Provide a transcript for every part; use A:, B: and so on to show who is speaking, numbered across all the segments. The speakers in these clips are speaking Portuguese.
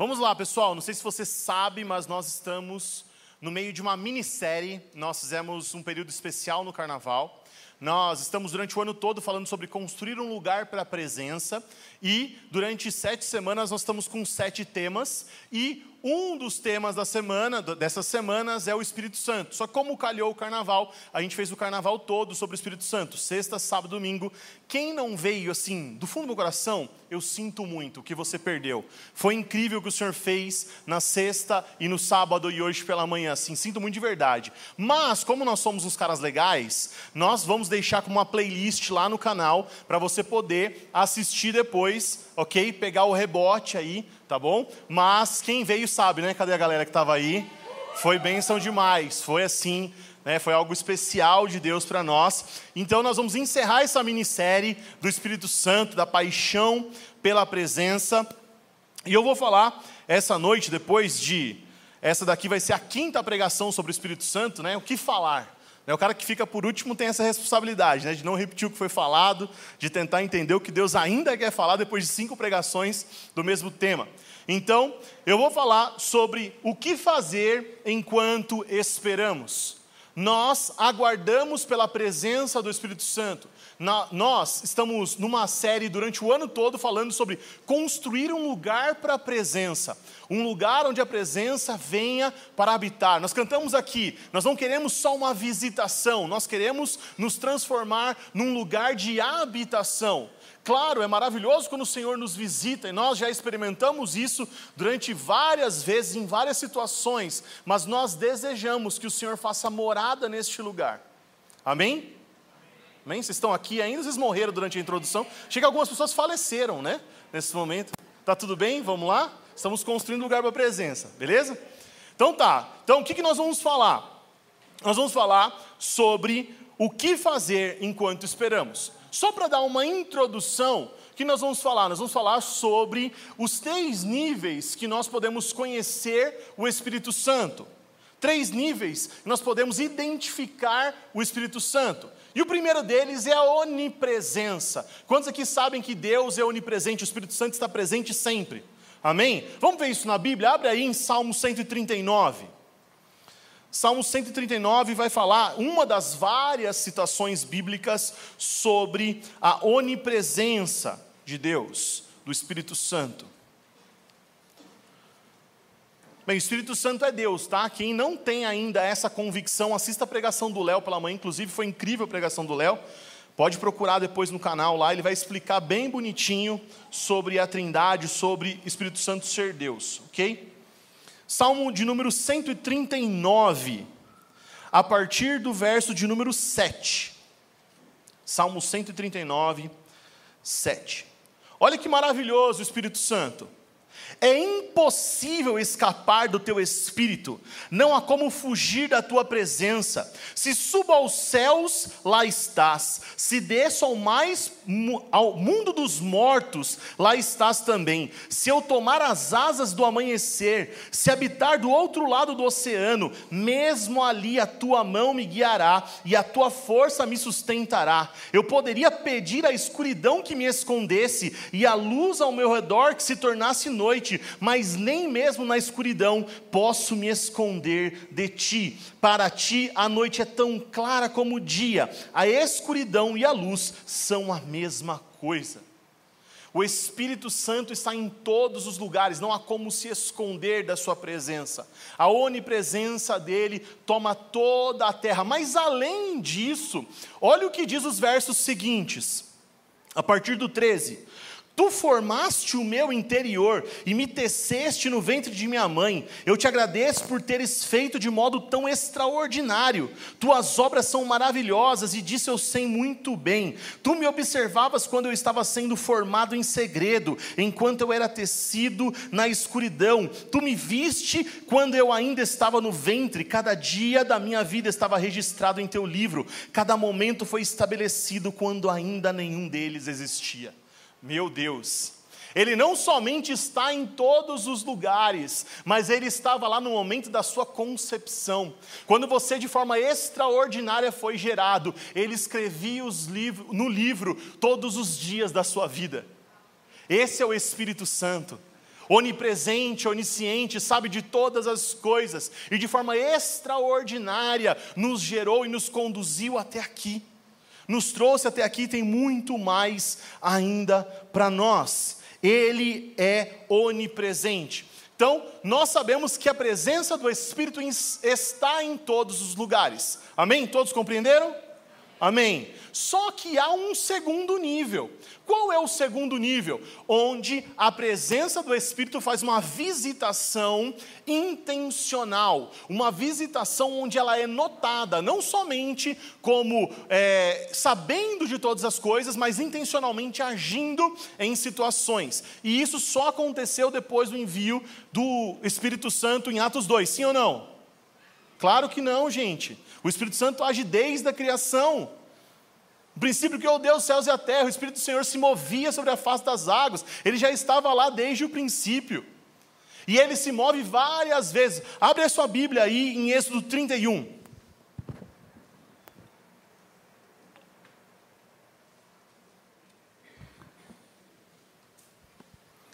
A: Vamos lá, pessoal. Não sei se você sabe, mas nós estamos no meio de uma minissérie. Nós fizemos um período especial no carnaval. Nós estamos durante o ano todo falando sobre construir um lugar para a presença. E durante sete semanas nós estamos com sete temas. E um dos temas da semana, dessas semanas, é o Espírito Santo. Só como calhou o carnaval, a gente fez o carnaval todo sobre o Espírito Santo, sexta, sábado, domingo. Quem não veio assim, do fundo do meu coração, eu sinto muito o que você perdeu. Foi incrível o que o Senhor fez na sexta e no sábado e hoje pela manhã, assim, sinto muito de verdade. Mas, como nós somos uns caras legais, nós vamos deixar como uma playlist lá no canal para você poder assistir depois, ok? Pegar o rebote aí tá bom? Mas quem veio sabe, né? Cadê a galera que estava aí? Foi bênção demais, foi assim, né? Foi algo especial de Deus para nós. Então nós vamos encerrar essa minissérie do Espírito Santo, da paixão pela presença. E eu vou falar essa noite, depois de. Essa daqui vai ser a quinta pregação sobre o Espírito Santo, né? O que falar? O cara que fica por último tem essa responsabilidade, né, de não repetir o que foi falado, de tentar entender o que Deus ainda quer falar depois de cinco pregações do mesmo tema. Então, eu vou falar sobre o que fazer enquanto esperamos. Nós aguardamos pela presença do Espírito Santo. Na, nós estamos numa série durante o ano todo falando sobre construir um lugar para a presença, um lugar onde a presença venha para habitar. Nós cantamos aqui, nós não queremos só uma visitação, nós queremos nos transformar num lugar de habitação. Claro, é maravilhoso quando o Senhor nos visita, e nós já experimentamos isso durante várias vezes, em várias situações, mas nós desejamos que o Senhor faça morada neste lugar. Amém? Amém? Vocês estão aqui ainda, vocês morreram durante a introdução. Chega algumas pessoas faleceram, né? Nesse momento. Tá tudo bem? Vamos lá? Estamos construindo lugar para a presença, beleza? Então tá. Então o que, que nós vamos falar? Nós vamos falar sobre o que fazer enquanto esperamos. Só para dar uma introdução, o que nós vamos falar? Nós vamos falar sobre os três níveis que nós podemos conhecer o Espírito Santo. Três níveis que nós podemos identificar o Espírito Santo. E o primeiro deles é a onipresença. Quantos aqui sabem que Deus é onipresente, o Espírito Santo está presente sempre? Amém? Vamos ver isso na Bíblia? Abre aí em Salmo 139. Salmo 139 vai falar uma das várias citações bíblicas sobre a onipresença de Deus, do Espírito Santo. Bem, o Espírito Santo é Deus, tá? Quem não tem ainda essa convicção, assista a pregação do Léo pela manhã, inclusive foi incrível a pregação do Léo. Pode procurar depois no canal lá, ele vai explicar bem bonitinho sobre a Trindade, sobre Espírito Santo ser Deus, ok? Salmo de número 139, a partir do verso de número 7. Salmo 139, 7. Olha que maravilhoso o Espírito Santo. É impossível escapar do teu espírito, não há como fugir da tua presença. Se subo aos céus, lá estás. Se desço ao mais ao mundo dos mortos, lá estás também. Se eu tomar as asas do amanhecer, se habitar do outro lado do oceano, mesmo ali a tua mão me guiará e a tua força me sustentará. Eu poderia pedir a escuridão que me escondesse e a luz ao meu redor que se tornasse noite noite, mas nem mesmo na escuridão posso me esconder de ti. Para ti a noite é tão clara como o dia, a escuridão e a luz são a mesma coisa. O Espírito Santo está em todos os lugares, não há como se esconder da Sua presença. A onipresença dele toma toda a terra. Mas além disso, olha o que diz os versos seguintes, a partir do 13: Tu formaste o meu interior e me teceste no ventre de minha mãe. Eu te agradeço por teres feito de modo tão extraordinário. Tuas obras são maravilhosas e disso eu sei muito bem. Tu me observavas quando eu estava sendo formado em segredo, enquanto eu era tecido na escuridão. Tu me viste quando eu ainda estava no ventre. Cada dia da minha vida estava registrado em teu livro. Cada momento foi estabelecido quando ainda nenhum deles existia. Meu Deus, ele não somente está em todos os lugares, mas ele estava lá no momento da sua concepção. Quando você, de forma extraordinária, foi gerado, ele escrevia os livros, no livro todos os dias da sua vida. Esse é o Espírito Santo. onipresente, onisciente, sabe de todas as coisas e de forma extraordinária nos gerou e nos conduziu até aqui. Nos trouxe até aqui, tem muito mais ainda para nós. Ele é onipresente. Então, nós sabemos que a presença do Espírito está em todos os lugares. Amém? Todos compreenderam? Amém. Só que há um segundo nível. Qual é o segundo nível? Onde a presença do Espírito faz uma visitação intencional, uma visitação onde ela é notada, não somente como é, sabendo de todas as coisas, mas intencionalmente agindo em situações. E isso só aconteceu depois do envio do Espírito Santo em Atos 2, sim ou não? Claro que não, gente. O Espírito Santo age desde a criação. O princípio que eu dei os céus e a terra, o Espírito do Senhor se movia sobre a face das águas, ele já estava lá desde o princípio. E ele se move várias vezes. Abre a sua Bíblia aí em Êxodo 31.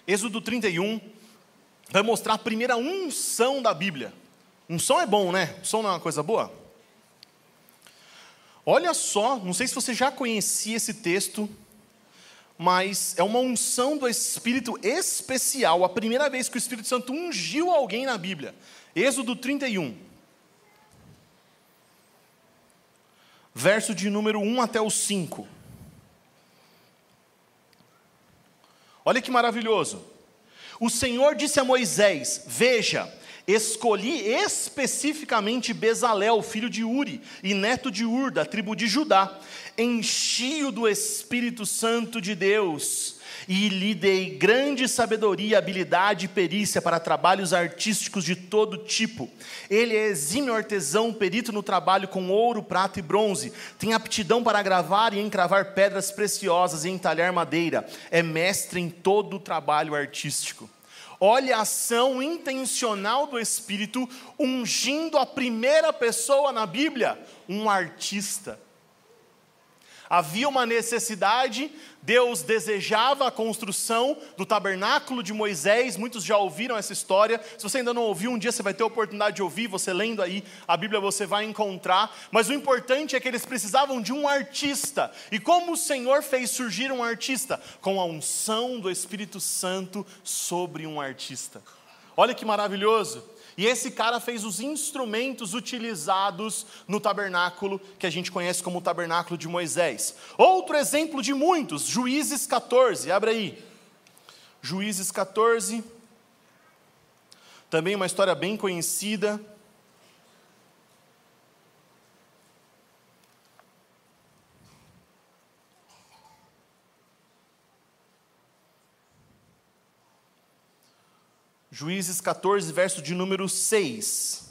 A: Êxodo 31 vai mostrar a primeira unção da Bíblia. Unção é bom, né? Unção não é uma coisa boa? Olha só, não sei se você já conhecia esse texto, mas é uma unção do Espírito especial, a primeira vez que o Espírito Santo ungiu alguém na Bíblia. Êxodo 31. Verso de número 1 até o 5. Olha que maravilhoso. O Senhor disse a Moisés: Veja, Escolhi especificamente Bezalel, filho de Uri, e neto de Ur, da tribo de Judá, enchi-o do Espírito Santo de Deus, e lhe dei grande sabedoria, habilidade e perícia para trabalhos artísticos de todo tipo. Ele é exímio artesão, perito no trabalho com ouro, prata e bronze, tem aptidão para gravar e encravar pedras preciosas e entalhar madeira, é mestre em todo o trabalho artístico. Olha a ação intencional do Espírito ungindo a primeira pessoa na Bíblia, um artista. Havia uma necessidade, Deus desejava a construção do tabernáculo de Moisés, muitos já ouviram essa história. Se você ainda não ouviu, um dia você vai ter a oportunidade de ouvir, você lendo aí a Bíblia você vai encontrar. Mas o importante é que eles precisavam de um artista. E como o Senhor fez surgir um artista? Com a unção do Espírito Santo sobre um artista. Olha que maravilhoso. E esse cara fez os instrumentos utilizados no tabernáculo, que a gente conhece como o tabernáculo de Moisés. Outro exemplo de muitos, Juízes 14, abre aí. Juízes 14, também uma história bem conhecida. Juízes 14, verso de número 6.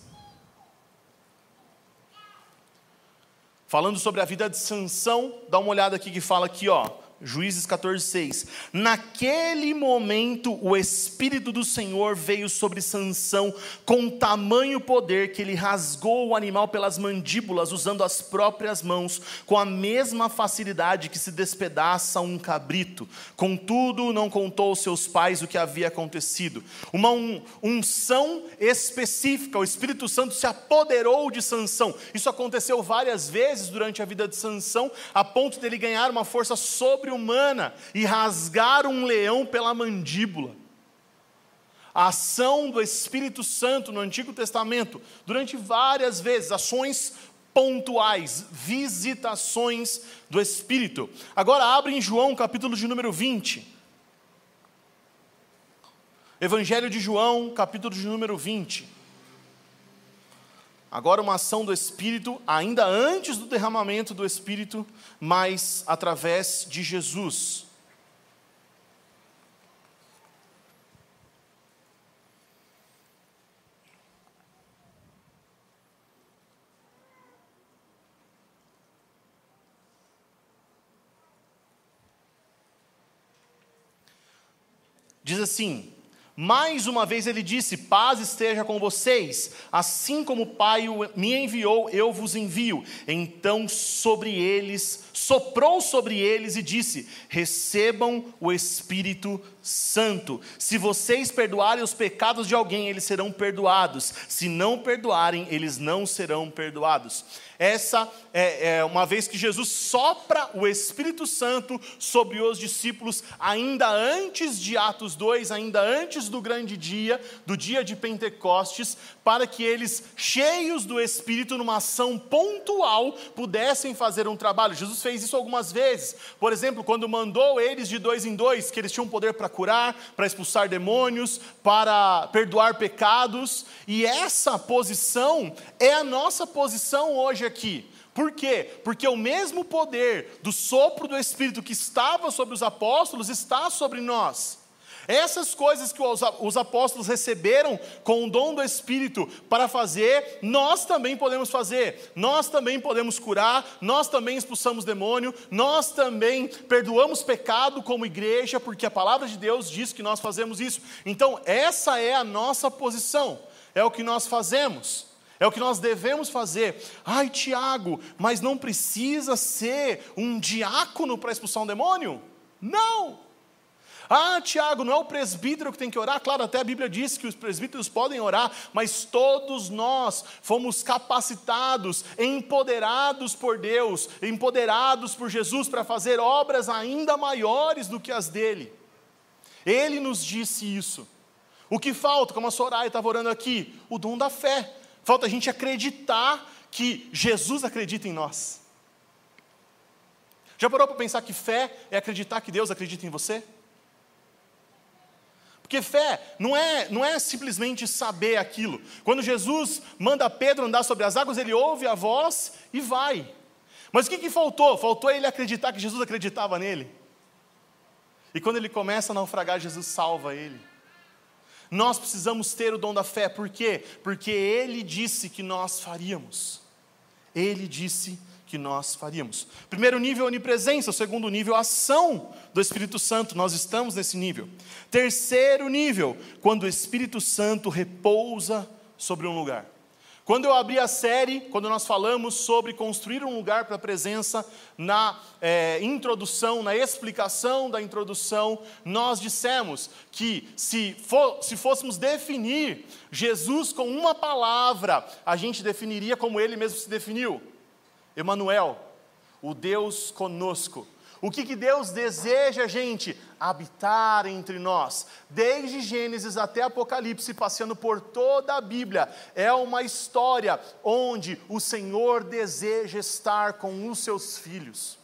A: Falando sobre a vida de Sansão, dá uma olhada aqui que fala aqui, ó. Juízes 14, 6. Naquele momento, o Espírito do Senhor veio sobre Sansão com tamanho poder que ele rasgou o animal pelas mandíbulas, usando as próprias mãos, com a mesma facilidade que se despedaça um cabrito. Contudo, não contou aos seus pais o que havia acontecido. Uma unção específica, o Espírito Santo se apoderou de Sansão. Isso aconteceu várias vezes durante a vida de Sansão, a ponto dele ganhar uma força sobre humana e rasgar um leão pela mandíbula. A ação do Espírito Santo no Antigo Testamento, durante várias vezes, ações pontuais, visitações do Espírito. Agora abre em João, capítulo de número 20. Evangelho de João, capítulo de número 20. Agora, uma ação do Espírito, ainda antes do derramamento do Espírito, mas através de Jesus. Diz assim: mais uma vez ele disse: Paz esteja com vocês, assim como o Pai me enviou, eu vos envio. Então sobre eles soprou sobre eles e disse: Recebam o Espírito Santo. Se vocês perdoarem os pecados de alguém, eles serão perdoados. Se não perdoarem, eles não serão perdoados. Essa é, é, uma vez que Jesus sopra o Espírito Santo sobre os discípulos, ainda antes de Atos 2, ainda antes do grande dia, do dia de Pentecostes, para que eles, cheios do Espírito, numa ação pontual, pudessem fazer um trabalho. Jesus fez isso algumas vezes. Por exemplo, quando mandou eles de dois em dois, que eles tinham poder para curar, para expulsar demônios, para perdoar pecados, e essa posição é a nossa posição hoje aqui. Por quê? Porque o mesmo poder do sopro do Espírito que estava sobre os apóstolos está sobre nós. Essas coisas que os apóstolos receberam com o dom do Espírito para fazer, nós também podemos fazer. Nós também podemos curar, nós também expulsamos demônio, nós também perdoamos pecado como igreja, porque a palavra de Deus diz que nós fazemos isso. Então, essa é a nossa posição, é o que nós fazemos. É o que nós devemos fazer. Ai, Tiago, mas não precisa ser um diácono para expulsar um demônio? Não! Ah, Tiago, não é o presbítero que tem que orar? Claro, até a Bíblia diz que os presbíteros podem orar, mas todos nós fomos capacitados, empoderados por Deus, empoderados por Jesus para fazer obras ainda maiores do que as dele. Ele nos disse isso. O que falta, como a Soraya estava orando aqui? O dom da fé. Falta a gente acreditar que Jesus acredita em nós. Já parou para pensar que fé é acreditar que Deus acredita em você? Porque fé não é, não é simplesmente saber aquilo. Quando Jesus manda Pedro andar sobre as águas, ele ouve a voz e vai. Mas o que, que faltou? Faltou ele acreditar que Jesus acreditava nele. E quando ele começa a naufragar, Jesus salva ele. Nós precisamos ter o dom da fé, por quê? Porque Ele disse que nós faríamos. Ele disse que nós faríamos. Primeiro nível, onipresença. Segundo nível, ação do Espírito Santo. Nós estamos nesse nível. Terceiro nível, quando o Espírito Santo repousa sobre um lugar. Quando eu abri a série, quando nós falamos sobre construir um lugar para a presença, na é, introdução, na explicação da introdução, nós dissemos que se, for, se fôssemos definir Jesus com uma palavra, a gente definiria como ele mesmo se definiu: Emanuel, o Deus conosco. O que, que Deus deseja, gente? Habitar entre nós. Desde Gênesis até Apocalipse, passeando por toda a Bíblia, é uma história onde o Senhor deseja estar com os seus filhos.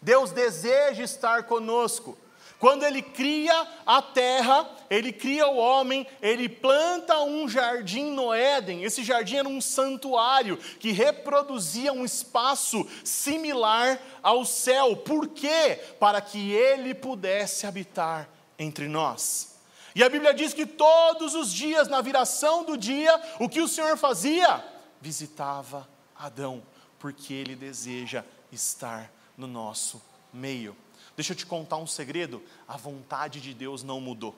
A: Deus deseja estar conosco. Quando ele cria a terra, ele cria o homem, ele planta um jardim no Éden. Esse jardim era um santuário que reproduzia um espaço similar ao céu. Por quê? Para que ele pudesse habitar entre nós. E a Bíblia diz que todos os dias, na viração do dia, o que o Senhor fazia? Visitava Adão, porque ele deseja estar no nosso meio. Deixa eu te contar um segredo: a vontade de Deus não mudou.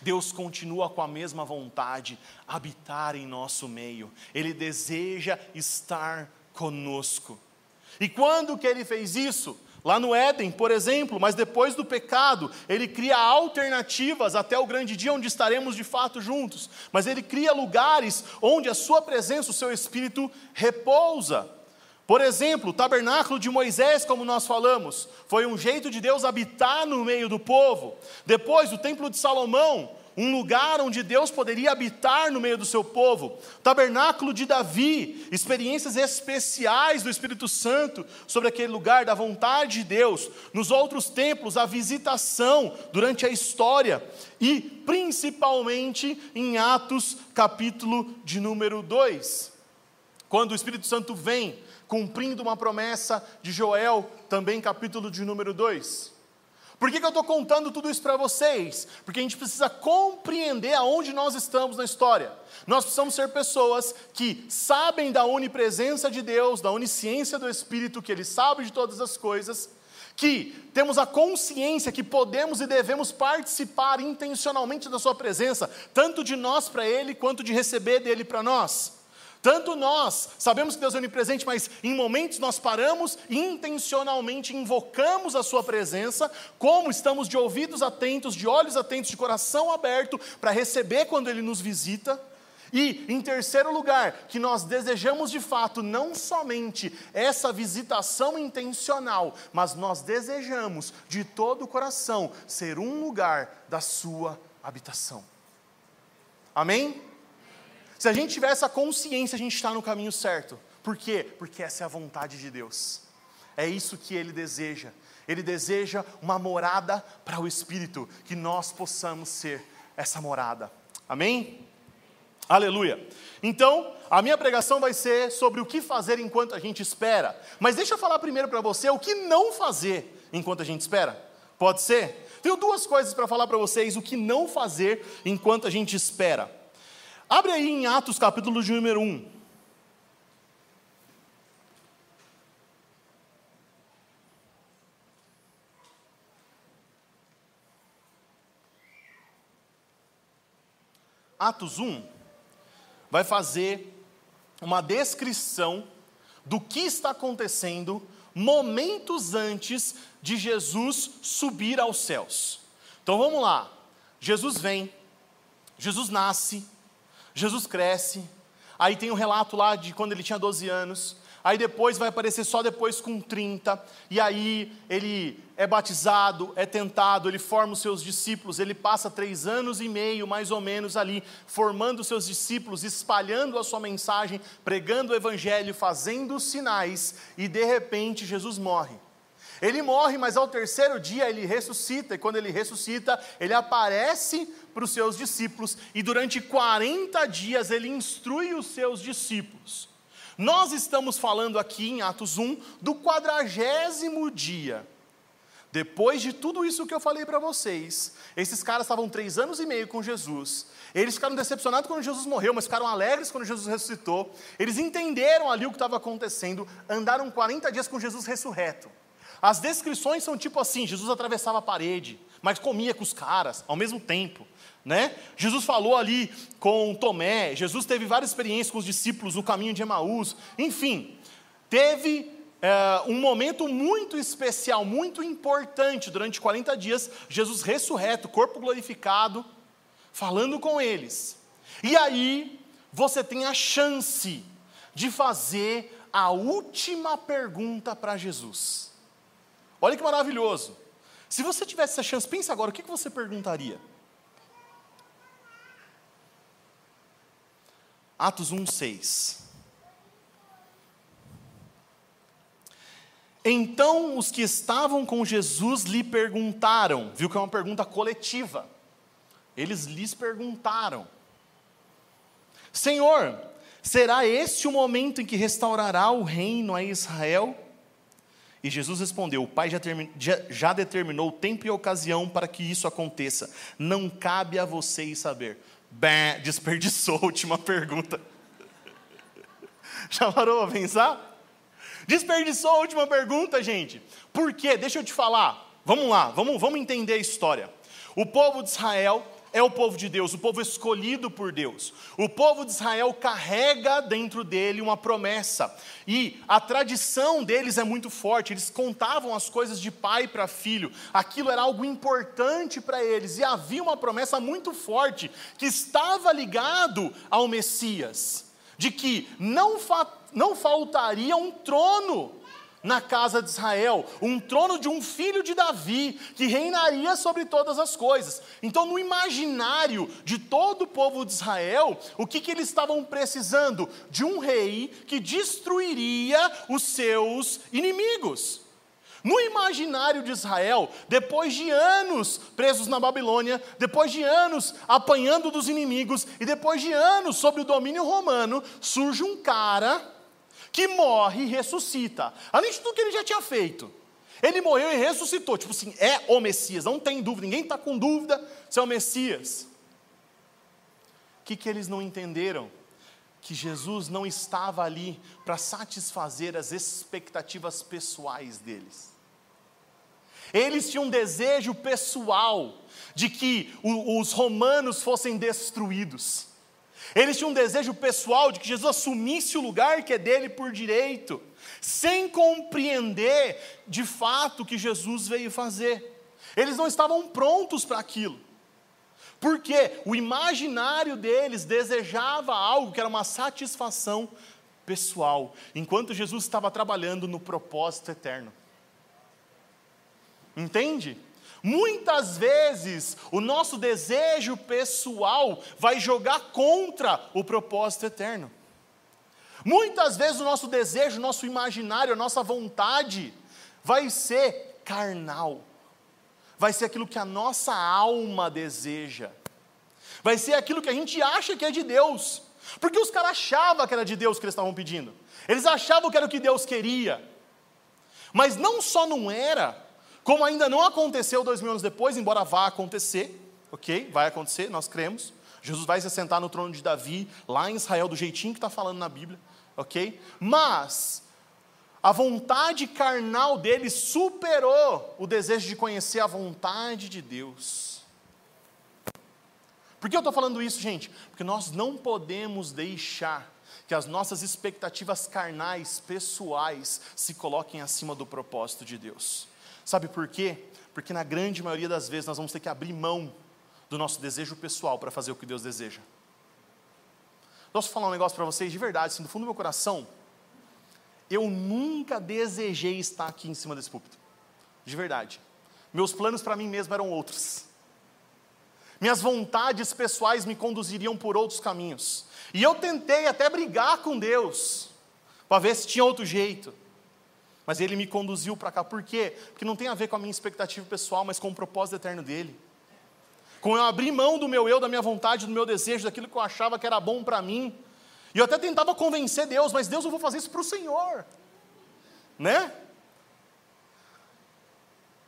A: Deus continua com a mesma vontade, habitar em nosso meio. Ele deseja estar conosco. E quando que ele fez isso? Lá no Éden, por exemplo, mas depois do pecado, ele cria alternativas até o grande dia onde estaremos de fato juntos. Mas ele cria lugares onde a sua presença, o seu espírito repousa. Por exemplo, o tabernáculo de Moisés, como nós falamos, foi um jeito de Deus habitar no meio do povo. Depois, o templo de Salomão, um lugar onde Deus poderia habitar no meio do seu povo. Tabernáculo de Davi, experiências especiais do Espírito Santo sobre aquele lugar, da vontade de Deus. Nos outros templos, a visitação durante a história. E, principalmente, em Atos, capítulo de número 2. Quando o Espírito Santo vem cumprindo uma promessa de Joel, também capítulo de número 2. Por que, que eu estou contando tudo isso para vocês? Porque a gente precisa compreender aonde nós estamos na história. Nós precisamos ser pessoas que sabem da onipresença de Deus, da onisciência do Espírito, que Ele sabe de todas as coisas, que temos a consciência que podemos e devemos participar intencionalmente da Sua presença, tanto de nós para Ele, quanto de receber dele para nós. Tanto nós sabemos que Deus é onipresente, mas em momentos nós paramos e intencionalmente invocamos a Sua presença, como estamos de ouvidos atentos, de olhos atentos, de coração aberto para receber quando Ele nos visita. E, em terceiro lugar, que nós desejamos de fato não somente essa visitação intencional, mas nós desejamos de todo o coração ser um lugar da Sua habitação. Amém? Se a gente tiver essa consciência, a gente está no caminho certo. Por quê? Porque essa é a vontade de Deus. É isso que Ele deseja. Ele deseja uma morada para o Espírito, que nós possamos ser essa morada. Amém? Aleluia. Então, a minha pregação vai ser sobre o que fazer enquanto a gente espera. Mas deixa eu falar primeiro para você o que não fazer enquanto a gente espera. Pode ser? Tenho duas coisas para falar para vocês o que não fazer enquanto a gente espera. Abre aí em Atos capítulo de número 1. Atos 1 vai fazer uma descrição do que está acontecendo momentos antes de Jesus subir aos céus. Então vamos lá. Jesus vem, Jesus nasce, Jesus cresce, aí tem um relato lá de quando ele tinha 12 anos, aí depois vai aparecer só depois com 30, e aí ele é batizado, é tentado, ele forma os seus discípulos, ele passa três anos e meio, mais ou menos, ali, formando os seus discípulos, espalhando a sua mensagem, pregando o evangelho, fazendo sinais, e de repente Jesus morre. Ele morre, mas ao terceiro dia ele ressuscita, e quando ele ressuscita, ele aparece para os seus discípulos, e durante 40 dias ele instrui os seus discípulos. Nós estamos falando aqui em Atos 1 do quadragésimo dia. Depois de tudo isso que eu falei para vocês, esses caras estavam três anos e meio com Jesus. Eles ficaram decepcionados quando Jesus morreu, mas ficaram alegres quando Jesus ressuscitou. Eles entenderam ali o que estava acontecendo, andaram 40 dias com Jesus ressurreto. As descrições são tipo assim: Jesus atravessava a parede, mas comia com os caras ao mesmo tempo. Né? Jesus falou ali com Tomé, Jesus teve várias experiências com os discípulos no caminho de Emaús, enfim, teve é, um momento muito especial, muito importante, durante 40 dias, Jesus ressurreto, corpo glorificado, falando com eles. E aí, você tem a chance de fazer a última pergunta para Jesus. Olha que maravilhoso. Se você tivesse essa chance, pensa agora, o que você perguntaria? Atos 1, 6. Então os que estavam com Jesus lhe perguntaram, viu que é uma pergunta coletiva. Eles lhes perguntaram: Senhor, será este o momento em que restaurará o reino a Israel? E Jesus respondeu: O Pai já, já, já determinou o tempo e a ocasião para que isso aconteça. Não cabe a vocês saber. Bem, desperdiçou a última pergunta. Já parou a pensar? Desperdiçou a última pergunta, gente. Por quê? Deixa eu te falar. Vamos lá, vamos, vamos entender a história. O povo de Israel é o povo de Deus, o povo escolhido por Deus. O povo de Israel carrega dentro dele uma promessa. E a tradição deles é muito forte, eles contavam as coisas de pai para filho. Aquilo era algo importante para eles e havia uma promessa muito forte que estava ligado ao Messias, de que não, fa não faltaria um trono na casa de Israel, um trono de um filho de Davi, que reinaria sobre todas as coisas. Então, no imaginário de todo o povo de Israel, o que, que eles estavam precisando? De um rei que destruiria os seus inimigos. No imaginário de Israel, depois de anos presos na Babilônia, depois de anos apanhando dos inimigos e depois de anos sob o domínio romano, surge um cara que morre e ressuscita. Além de tudo que ele já tinha feito. Ele morreu e ressuscitou. Tipo assim, é o Messias, não tem dúvida, ninguém está com dúvida se é o Messias. O que, que eles não entenderam? Que Jesus não estava ali para satisfazer as expectativas pessoais deles. Eles tinham um desejo pessoal de que os romanos fossem destruídos. Eles tinham um desejo pessoal de que Jesus assumisse o lugar que é dele por direito, sem compreender de fato o que Jesus veio fazer. Eles não estavam prontos para aquilo. Porque o imaginário deles desejava algo que era uma satisfação pessoal, enquanto Jesus estava trabalhando no propósito eterno. Entende? Muitas vezes o nosso desejo pessoal vai jogar contra o propósito eterno. Muitas vezes o nosso desejo, o nosso imaginário, a nossa vontade vai ser carnal. Vai ser aquilo que a nossa alma deseja, vai ser aquilo que a gente acha que é de Deus, porque os caras achavam que era de Deus que eles estavam pedindo, eles achavam que era o que Deus queria, mas não só não era, como ainda não aconteceu dois mil anos depois, embora vá acontecer, ok? Vai acontecer, nós cremos. Jesus vai se sentar no trono de Davi, lá em Israel, do jeitinho que está falando na Bíblia, ok? Mas a vontade carnal dele superou o desejo de conhecer a vontade de Deus. Por que eu estou falando isso, gente? Porque nós não podemos deixar que as nossas expectativas carnais, pessoais, se coloquem acima do propósito de Deus. Sabe por quê? Porque na grande maioria das vezes nós vamos ter que abrir mão do nosso desejo pessoal para fazer o que Deus deseja. Posso falar um negócio para vocês de verdade, assim, do fundo do meu coração? eu nunca desejei estar aqui em cima desse púlpito. De verdade. Meus planos para mim mesmo eram outros. Minhas vontades pessoais me conduziriam por outros caminhos. E eu tentei até brigar com Deus, para ver se tinha outro jeito. Mas Ele me conduziu para cá. Por quê? Porque não tem a ver com a minha expectativa pessoal, mas com o propósito eterno dele. Com eu abrir mão do meu eu, da minha vontade, do meu desejo, daquilo que eu achava que era bom para mim, e eu até tentava convencer Deus, mas Deus, eu vou fazer isso para o Senhor, né?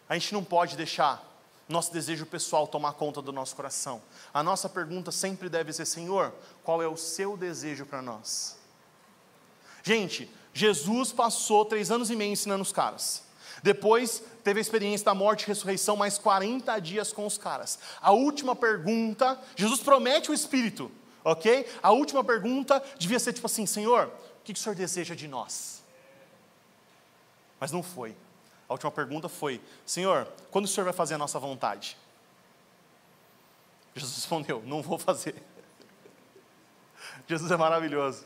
A: A gente não pode deixar nosso desejo pessoal tomar conta do nosso coração. A nossa pergunta sempre deve ser: Senhor, qual é o seu desejo para nós? Gente, Jesus passou três anos e meio ensinando os caras. Depois teve a experiência da morte e ressurreição, mais 40 dias com os caras. A última pergunta, Jesus promete o Espírito ok? A última pergunta devia ser tipo assim: Senhor, o que o Senhor deseja de nós? Mas não foi. A última pergunta foi: Senhor, quando o Senhor vai fazer a nossa vontade? Jesus respondeu: Não vou fazer. Jesus é maravilhoso.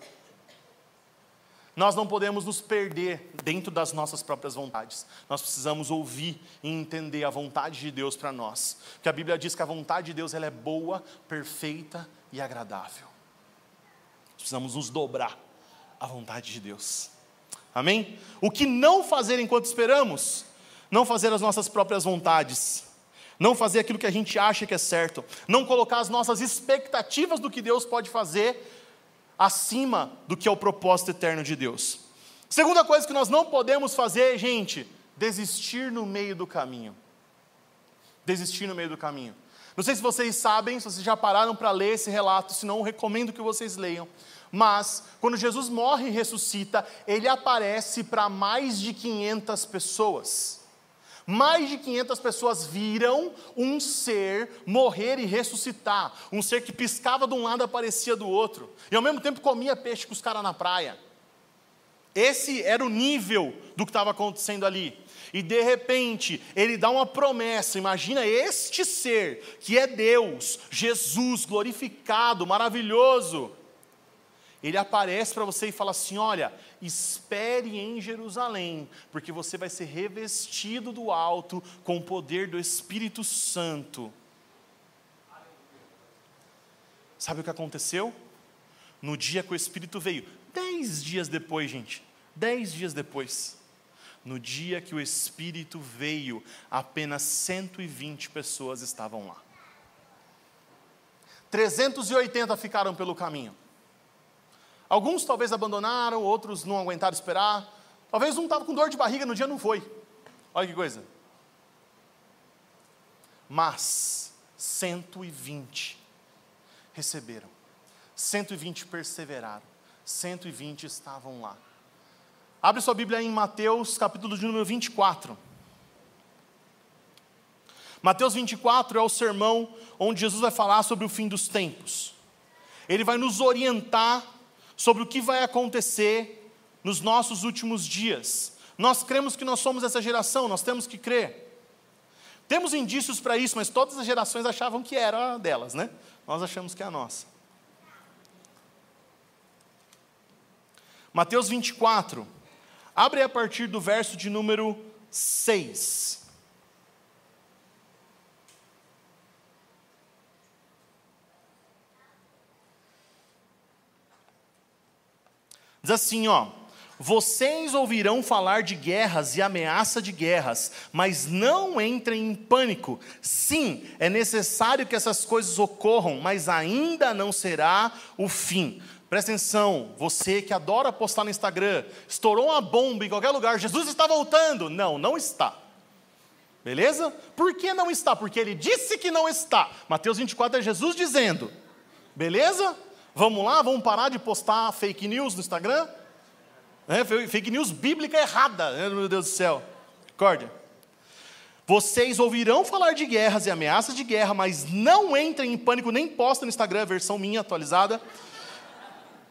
A: Nós não podemos nos perder dentro das nossas próprias vontades. Nós precisamos ouvir e entender a vontade de Deus para nós. Porque a Bíblia diz que a vontade de Deus ela é boa, perfeita e agradável. Precisamos nos dobrar à vontade de Deus. Amém? O que não fazer enquanto esperamos? Não fazer as nossas próprias vontades. Não fazer aquilo que a gente acha que é certo. Não colocar as nossas expectativas do que Deus pode fazer acima do que é o propósito eterno de Deus. Segunda coisa que nós não podemos fazer, gente, desistir no meio do caminho. Desistir no meio do caminho. Não sei se vocês sabem, se vocês já pararam para ler esse relato, se não, recomendo que vocês leiam. Mas, quando Jesus morre e ressuscita, ele aparece para mais de 500 pessoas. Mais de 500 pessoas viram um ser morrer e ressuscitar. Um ser que piscava de um lado e aparecia do outro. E ao mesmo tempo comia peixe com os caras na praia. Esse era o nível do que estava acontecendo ali e de repente ele dá uma promessa. Imagina este ser que é Deus, Jesus glorificado, maravilhoso. Ele aparece para você e fala assim: Olha, espere em Jerusalém, porque você vai ser revestido do alto com o poder do Espírito Santo. Sabe o que aconteceu? No dia que o Espírito veio, dez dias depois, gente, dez dias depois, no dia que o Espírito veio, apenas 120 pessoas estavam lá. 380 ficaram pelo caminho. Alguns talvez abandonaram, outros não aguentaram esperar. Talvez um estava com dor de barriga no dia não foi. Olha que coisa. Mas 120 receberam. 120 perseveraram. 120 estavam lá. Abre sua Bíblia em Mateus, capítulo de número 24. Mateus 24 é o sermão onde Jesus vai falar sobre o fim dos tempos. ele vai nos orientar sobre o que vai acontecer nos nossos últimos dias. Nós cremos que nós somos essa geração, nós temos que crer. Temos indícios para isso, mas todas as gerações achavam que era delas, né? Nós achamos que é a nossa. Mateus 24. Abre a partir do verso de número 6. Diz assim, ó: Vocês ouvirão falar de guerras e ameaça de guerras, mas não entrem em pânico. Sim, é necessário que essas coisas ocorram, mas ainda não será o fim. Presta atenção, você que adora postar no Instagram, estourou uma bomba em qualquer lugar, Jesus está voltando. Não, não está. Beleza? Por que não está? Porque ele disse que não está. Mateus 24 é Jesus dizendo. Beleza? Vamos lá, vamos parar de postar fake news no Instagram? É, fake news bíblica errada, né, meu Deus do céu. Córdia. Vocês ouvirão falar de guerras e ameaças de guerra, mas não entrem em pânico, nem postem no Instagram, versão minha atualizada.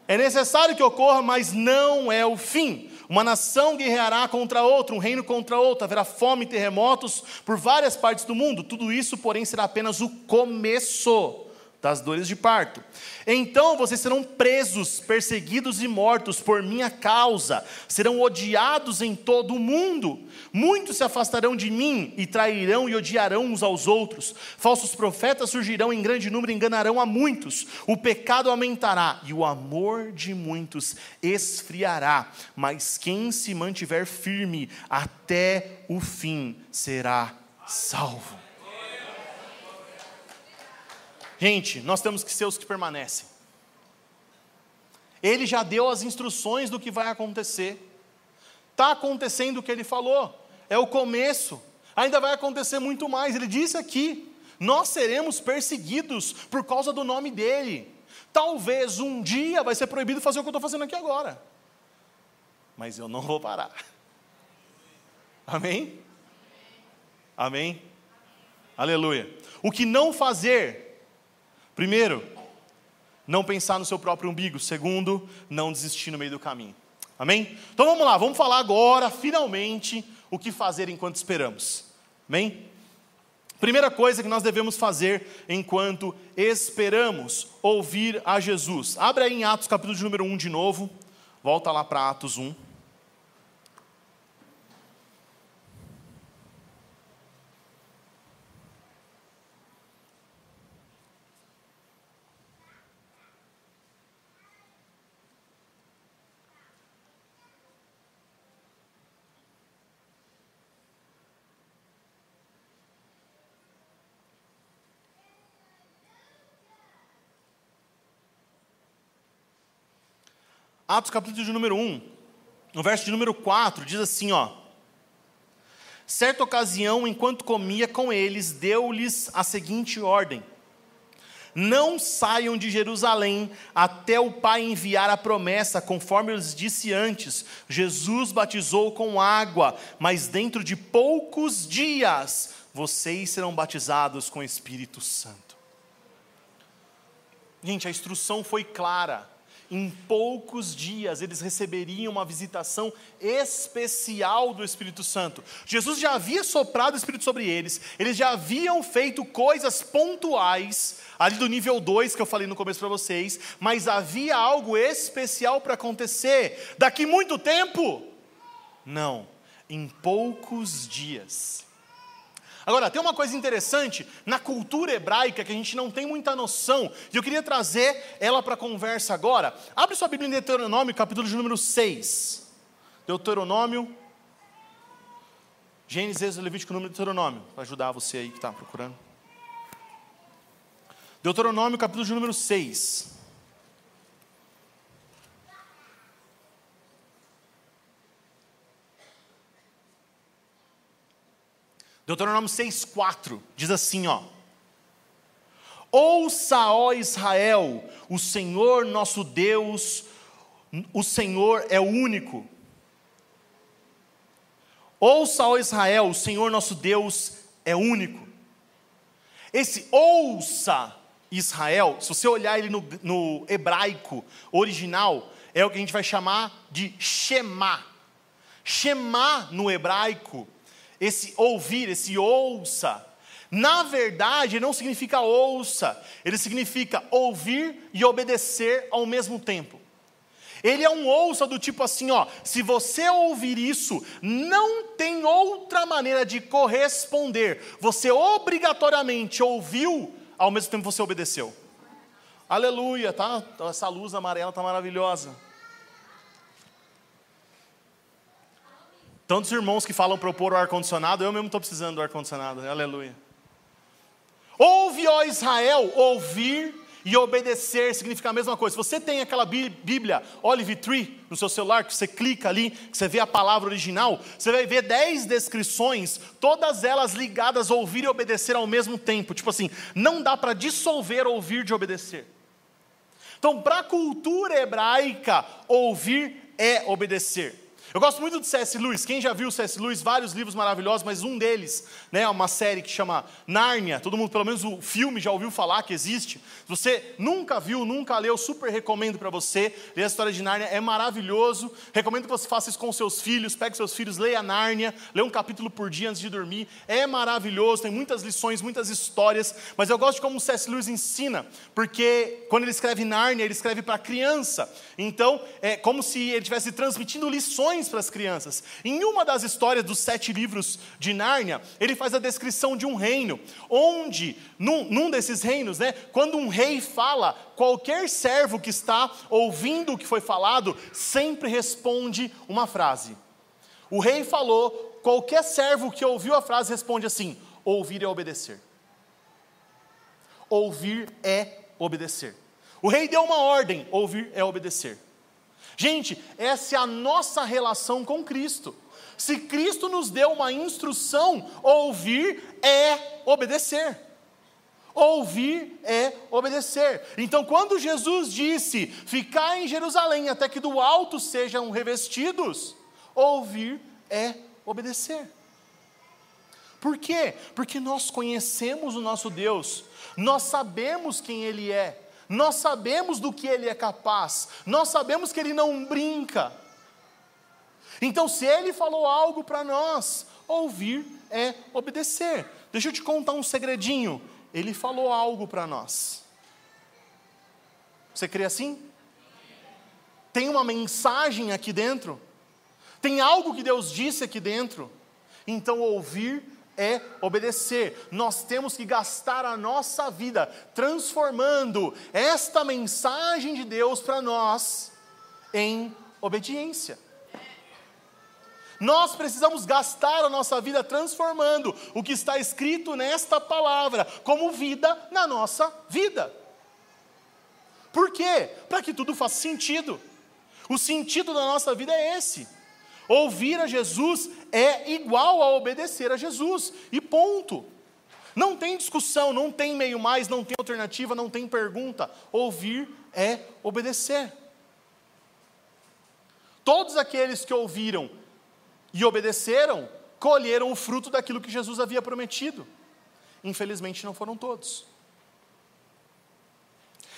A: É necessário que ocorra, mas não é o fim. Uma nação guerreará contra outra, um reino contra outro, haverá fome e terremotos por várias partes do mundo. Tudo isso, porém, será apenas o começo das dores de parto. Então vocês serão presos, perseguidos e mortos por minha causa, serão odiados em todo o mundo. Muitos se afastarão de mim e trairão e odiarão uns aos outros. Falsos profetas surgirão em grande número e enganarão a muitos. O pecado aumentará e o amor de muitos esfriará. Mas quem se mantiver firme até o fim será salvo. Gente, nós temos que ser os que permanecem. Ele já deu as instruções do que vai acontecer. Está acontecendo o que ele falou. É o começo. Ainda vai acontecer muito mais. Ele disse aqui: nós seremos perseguidos por causa do nome dele. Talvez um dia vai ser proibido fazer o que eu estou fazendo aqui agora. Mas eu não vou parar. Amém? Amém? Aleluia. O que não fazer Primeiro, não pensar no seu próprio umbigo. Segundo, não desistir no meio do caminho. Amém? Então vamos lá, vamos falar agora, finalmente, o que fazer enquanto esperamos. Amém? Primeira coisa que nós devemos fazer enquanto esperamos ouvir a Jesus. Abre aí em Atos capítulo de número 1 de novo. Volta lá para Atos 1. Atos capítulo de número 1, no verso de número 4, diz assim, ó. Certa ocasião, enquanto comia com eles, deu-lhes a seguinte ordem: Não saiam de Jerusalém até o Pai enviar a promessa, conforme eu lhes disse antes. Jesus batizou com água, mas dentro de poucos dias vocês serão batizados com o Espírito Santo. Gente, a instrução foi clara em poucos dias eles receberiam uma visitação especial do Espírito Santo. Jesus já havia soprado o Espírito sobre eles, eles já haviam feito coisas pontuais, ali do nível 2 que eu falei no começo para vocês, mas havia algo especial para acontecer. Daqui muito tempo? Não, em poucos dias. Agora, tem uma coisa interessante na cultura hebraica que a gente não tem muita noção, e eu queria trazer ela para a conversa agora. Abre sua Bíblia em Deuteronômio, capítulo de número 6. Deuteronômio, Gênesis, Levítico, número de Deuteronômio, para ajudar você aí que está procurando. Deuteronômio, capítulo de número 6. Deuteronômio 6,4 diz assim: ó. Ouça, ó Israel, o Senhor nosso Deus, o Senhor é o único. Ouça, ó Israel, o Senhor nosso Deus é único. Esse ouça Israel, se você olhar ele no, no hebraico original, é o que a gente vai chamar de Shema. Shema no hebraico, esse ouvir, esse ouça, na verdade não significa ouça, ele significa ouvir e obedecer ao mesmo tempo. Ele é um ouça do tipo assim, ó, se você ouvir isso, não tem outra maneira de corresponder. Você obrigatoriamente ouviu, ao mesmo tempo você obedeceu. Aleluia, tá? Essa luz amarela tá maravilhosa. Tantos irmãos que falam pôr o ar-condicionado, eu mesmo estou precisando do ar-condicionado, aleluia. Ouve, ó Israel, ouvir e obedecer significa a mesma coisa. Se você tem aquela Bíblia Olive Tree no seu celular, que você clica ali, que você vê a palavra original, você vai ver dez descrições, todas elas ligadas a ouvir e obedecer ao mesmo tempo. Tipo assim, não dá para dissolver ouvir de obedecer. Então, para a cultura hebraica, ouvir é obedecer. Eu gosto muito do C.S. Lewis. Quem já viu C.S. Lewis? Vários livros maravilhosos, mas um deles, né, uma série que chama Nárnia. Todo mundo, pelo menos o filme, já ouviu falar que existe. Se você nunca viu, nunca leu, super recomendo para você. Ler a história de Nárnia é maravilhoso. Recomendo que você faça isso com seus filhos. Pegue seus filhos, leia Nárnia, lê um capítulo por dia antes de dormir. É maravilhoso, tem muitas lições, muitas histórias. Mas eu gosto de como C.S. Lewis ensina, porque quando ele escreve Nárnia, ele escreve para criança. Então, é como se ele estivesse transmitindo lições para as crianças. Em uma das histórias dos sete livros de Nárnia, ele faz a descrição de um reino, onde, num, num desses reinos, né, quando um rei fala, qualquer servo que está ouvindo o que foi falado, sempre responde uma frase. O rei falou, qualquer servo que ouviu a frase responde assim: ouvir é obedecer. Ouvir é obedecer. O rei deu uma ordem, ouvir é obedecer. Gente, essa é a nossa relação com Cristo. Se Cristo nos deu uma instrução, ouvir é obedecer. Ouvir é obedecer. Então, quando Jesus disse: Ficar em Jerusalém até que do alto sejam revestidos, ouvir é obedecer. Por quê? Porque nós conhecemos o nosso Deus, nós sabemos quem Ele é, nós sabemos do que Ele é capaz, nós sabemos que Ele não brinca. Então, se Ele falou algo para nós, ouvir é obedecer. Deixa eu te contar um segredinho. Ele falou algo para nós. Você crê assim? Tem uma mensagem aqui dentro? Tem algo que Deus disse aqui dentro? Então, ouvir é obedecer. Nós temos que gastar a nossa vida transformando esta mensagem de Deus para nós em obediência. Nós precisamos gastar a nossa vida transformando o que está escrito nesta palavra como vida na nossa vida. Por quê? Para que tudo faça sentido. O sentido da nossa vida é esse. Ouvir a Jesus é igual a obedecer a Jesus, e ponto. Não tem discussão, não tem meio mais, não tem alternativa, não tem pergunta. Ouvir é obedecer. Todos aqueles que ouviram e obedeceram, colheram o fruto daquilo que Jesus havia prometido. Infelizmente, não foram todos.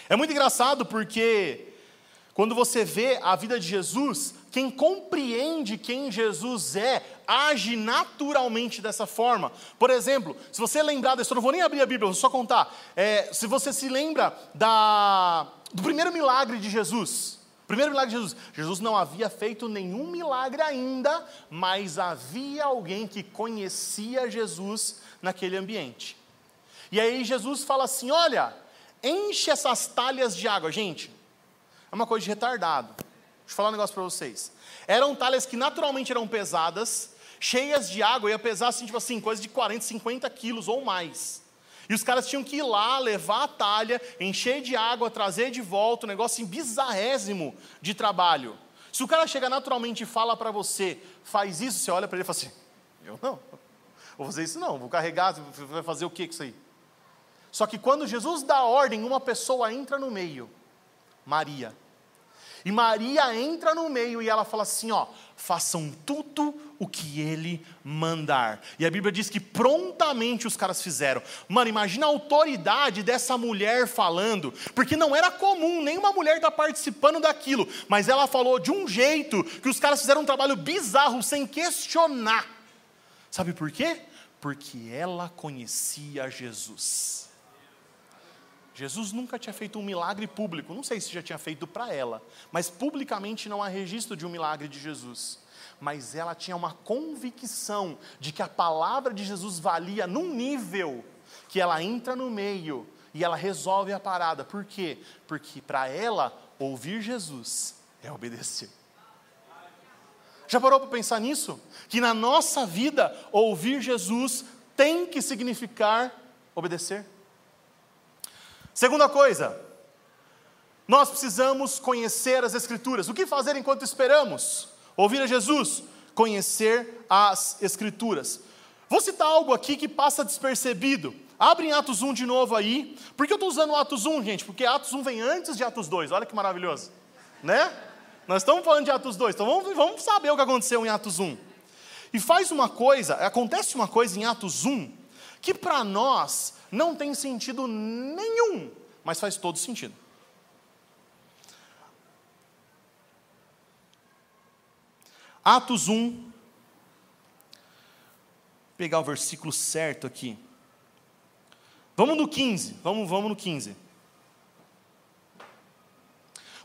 A: É muito engraçado porque, quando você vê a vida de Jesus, quem compreende quem Jesus é, age naturalmente dessa forma. Por exemplo, se você lembrar da história, não vou nem abrir a Bíblia, vou só contar. É, se você se lembra da, do primeiro milagre de Jesus, primeiro milagre de Jesus, Jesus não havia feito nenhum milagre ainda, mas havia alguém que conhecia Jesus naquele ambiente. E aí Jesus fala assim: olha, enche essas talhas de água, gente. É uma coisa de retardado. Deixa eu falar um negócio para vocês. Eram talhas que naturalmente eram pesadas, cheias de água, ia pesar assim, tipo assim, coisa de 40, 50 quilos ou mais. E os caras tinham que ir lá, levar a talha, encher de água, trazer de volta, um negócio assim, bizarrésimo de trabalho. Se o cara chega naturalmente e fala para você, faz isso, você olha para ele e fala assim: eu não, vou fazer isso não, vou carregar, vai fazer o que com isso aí? Só que quando Jesus dá ordem, uma pessoa entra no meio, Maria. E Maria entra no meio e ela fala assim: ó, façam tudo o que ele mandar. E a Bíblia diz que prontamente os caras fizeram. Mano, imagina a autoridade dessa mulher falando, porque não era comum nenhuma mulher estar tá participando daquilo, mas ela falou de um jeito que os caras fizeram um trabalho bizarro sem questionar. Sabe por quê? Porque ela conhecia Jesus. Jesus nunca tinha feito um milagre público, não sei se já tinha feito para ela, mas publicamente não há registro de um milagre de Jesus. Mas ela tinha uma convicção de que a palavra de Jesus valia num nível que ela entra no meio e ela resolve a parada. Por quê? Porque para ela, ouvir Jesus é obedecer. Já parou para pensar nisso? Que na nossa vida, ouvir Jesus tem que significar obedecer. Segunda coisa, nós precisamos conhecer as Escrituras. O que fazer enquanto esperamos? Ouvir a Jesus? Conhecer as Escrituras. Vou citar algo aqui que passa despercebido. Abre em Atos 1 de novo aí. Por que eu estou usando Atos 1, gente? Porque Atos 1 vem antes de Atos 2. Olha que maravilhoso. Né? Nós estamos falando de Atos 2, então vamos, vamos saber o que aconteceu em Atos 1. E faz uma coisa, acontece uma coisa em Atos 1, que para nós não tem sentido nenhum, mas faz todo sentido. Atos 1, vou pegar o versículo certo aqui. Vamos no 15, vamos, vamos no 15.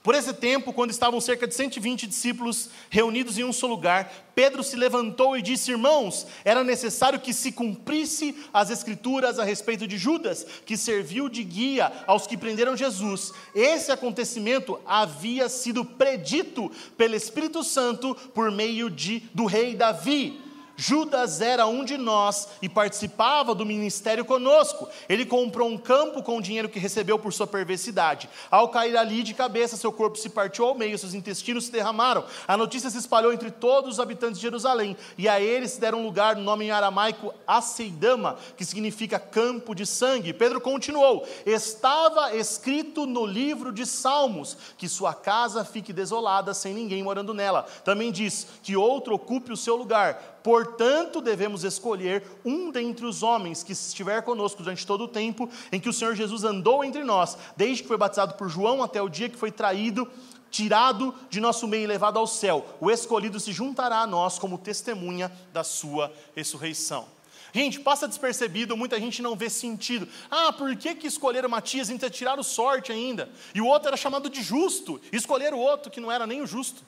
A: Por esse tempo, quando estavam cerca de 120 discípulos reunidos em um só lugar, Pedro se levantou e disse: Irmãos, era necessário que se cumprisse as Escrituras a respeito de Judas, que serviu de guia aos que prenderam Jesus. Esse acontecimento havia sido predito pelo Espírito Santo por meio de, do rei Davi Judas era um de nós e participava do ministério conosco. Ele comprou um campo com o dinheiro que recebeu por sua perversidade. Ao cair ali de cabeça, seu corpo se partiu ao meio, seus intestinos se derramaram. A notícia se espalhou entre todos os habitantes de Jerusalém, e a eles deram lugar no nome em aramaico Aceidama, que significa campo de sangue. Pedro continuou: Estava escrito no livro de Salmos que sua casa fique desolada sem ninguém morando nela. Também diz que outro ocupe o seu lugar Portanto, devemos escolher um dentre os homens que estiver conosco durante todo o tempo em que o Senhor Jesus andou entre nós, desde que foi batizado por João até o dia que foi traído, tirado de nosso meio e levado ao céu. O escolhido se juntará a nós como testemunha da sua ressurreição. Gente, passa despercebido, muita gente não vê sentido. Ah, por que, que escolheram Matias ainda tiraram sorte ainda? E o outro era chamado de justo, escolheram o outro que não era nem o justo.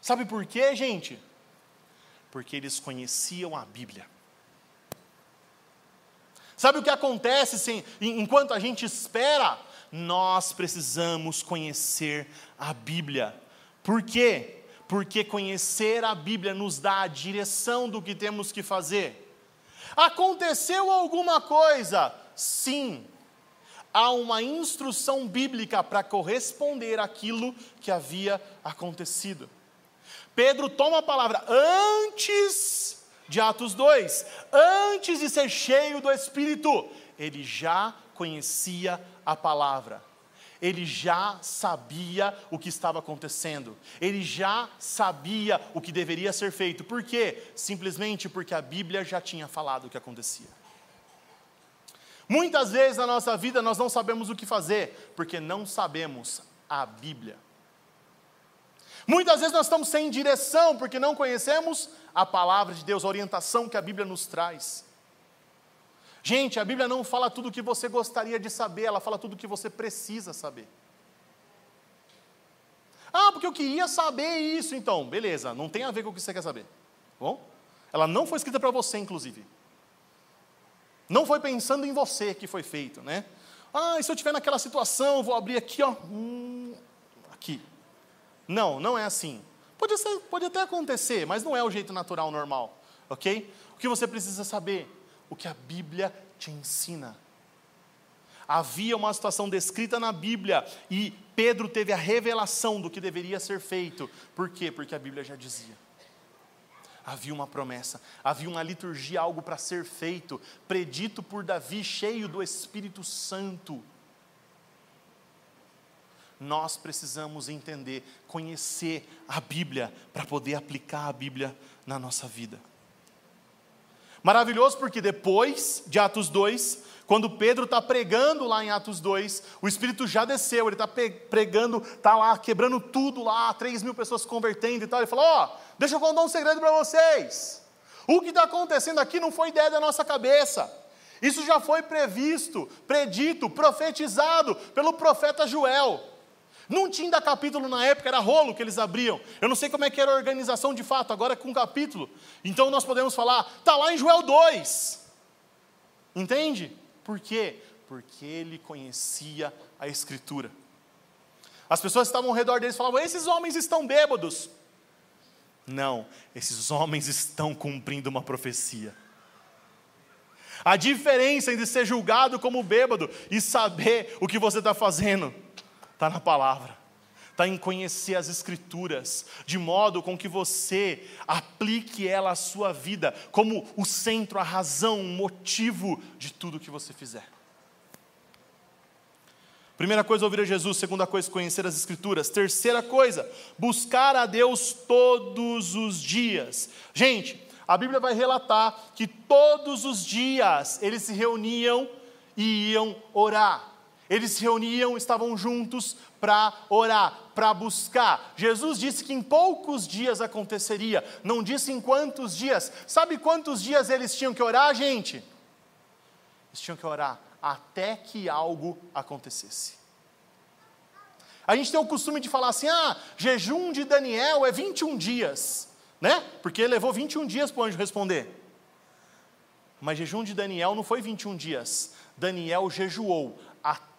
A: Sabe por quê, gente? Porque eles conheciam a Bíblia. Sabe o que acontece enquanto a gente espera? Nós precisamos conhecer a Bíblia. Por quê? Porque conhecer a Bíblia nos dá a direção do que temos que fazer. Aconteceu alguma coisa? Sim. Há uma instrução bíblica para corresponder àquilo que havia acontecido. Pedro toma a palavra antes de Atos 2, antes de ser cheio do Espírito, ele já conhecia a palavra. Ele já sabia o que estava acontecendo. Ele já sabia o que deveria ser feito. Por quê? Simplesmente porque a Bíblia já tinha falado o que acontecia. Muitas vezes na nossa vida nós não sabemos o que fazer, porque não sabemos a Bíblia. Muitas vezes nós estamos sem direção porque não conhecemos a palavra de Deus, a orientação que a Bíblia nos traz. Gente, a Bíblia não fala tudo o que você gostaria de saber, ela fala tudo o que você precisa saber. Ah, porque eu queria saber isso, então, beleza, não tem a ver com o que você quer saber. Tá bom? Ela não foi escrita para você, inclusive. Não foi pensando em você que foi feito, né? Ah, e se eu estiver naquela situação, vou abrir aqui, ó, hum, aqui. Não, não é assim. Pode, ser, pode até acontecer, mas não é o jeito natural, normal. Ok? O que você precisa saber? O que a Bíblia te ensina. Havia uma situação descrita na Bíblia e Pedro teve a revelação do que deveria ser feito. Por quê? Porque a Bíblia já dizia. Havia uma promessa, havia uma liturgia, algo para ser feito, predito por Davi, cheio do Espírito Santo. Nós precisamos entender, conhecer a Bíblia para poder aplicar a Bíblia na nossa vida. Maravilhoso porque depois de Atos 2, quando Pedro está pregando lá em Atos 2, o Espírito já desceu, ele está pregando, está lá quebrando tudo lá, 3 mil pessoas se convertendo e tal. Ele falou: Ó, oh, deixa eu contar um segredo para vocês. O que está acontecendo aqui não foi ideia da nossa cabeça. Isso já foi previsto, predito, profetizado pelo profeta Joel. Não tinha capítulo na época, era rolo que eles abriam. Eu não sei como é que era a organização de fato, agora é com capítulo. Então nós podemos falar, está lá em Joel 2. Entende? Por quê? Porque ele conhecia a Escritura. As pessoas estavam ao redor deles falavam: esses homens estão bêbados. Não, esses homens estão cumprindo uma profecia. A diferença entre ser julgado como bêbado e saber o que você está fazendo está na palavra, está em conhecer as Escrituras, de modo com que você aplique ela à sua vida como o centro, a razão, o motivo de tudo que você fizer. Primeira coisa, ouvir a Jesus. Segunda coisa, conhecer as Escrituras. Terceira coisa, buscar a Deus todos os dias. Gente, a Bíblia vai relatar que todos os dias eles se reuniam e iam orar. Eles se reuniam, estavam juntos para orar, para buscar. Jesus disse que em poucos dias aconteceria, não disse em quantos dias. Sabe quantos dias eles tinham que orar, gente? Eles tinham que orar até que algo acontecesse. A gente tem o costume de falar assim: ah, jejum de Daniel é 21 dias né? Porque levou 21 dias para o anjo responder. Mas jejum de Daniel não foi 21 dias. Daniel jejuou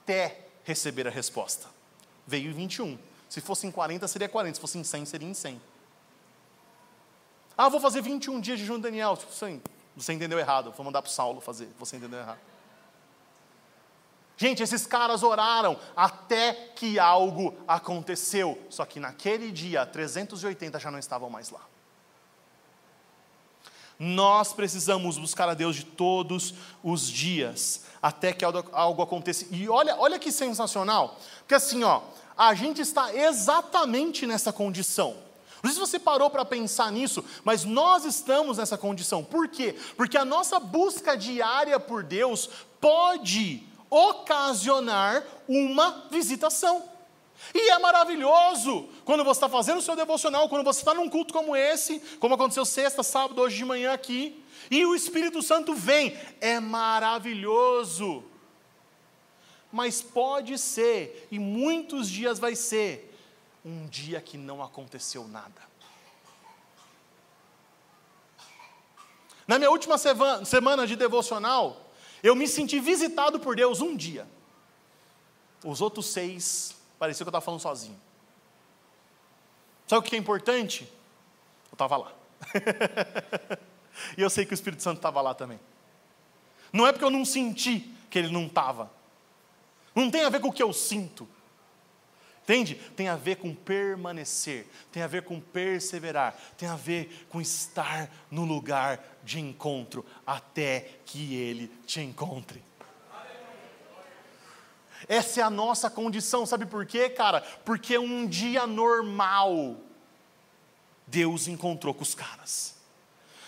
A: até receber a resposta. Veio em 21. Se fosse em 40, seria 40. Se fosse em 100, seria em 100. Ah, vou fazer 21 dias de jejum Daniel. Você entendeu errado. Vou mandar para o Saulo fazer. Você entendeu errado. Gente, esses caras oraram até que algo aconteceu. Só que naquele dia, 380 já não estavam mais lá. Nós precisamos buscar a Deus de todos os dias, até que algo aconteça. E olha, olha que sensacional, porque assim, ó, a gente está exatamente nessa condição. Não sei se você parou para pensar nisso, mas nós estamos nessa condição. Por quê? Porque a nossa busca diária por Deus pode ocasionar uma visitação. E é maravilhoso quando você está fazendo o seu devocional, quando você está num culto como esse, como aconteceu sexta, sábado, hoje de manhã aqui, e o Espírito Santo vem. É maravilhoso. Mas pode ser, e muitos dias vai ser, um dia que não aconteceu nada. Na minha última semana de devocional, eu me senti visitado por Deus um dia. Os outros seis Parecia que eu estava falando sozinho. Sabe o que é importante? Eu estava lá. e eu sei que o Espírito Santo estava lá também. Não é porque eu não senti que ele não estava. Não tem a ver com o que eu sinto. Entende? Tem a ver com permanecer, tem a ver com perseverar, tem a ver com estar no lugar de encontro até que ele te encontre. Essa é a nossa condição, sabe por quê, cara? Porque um dia normal, Deus encontrou com os caras.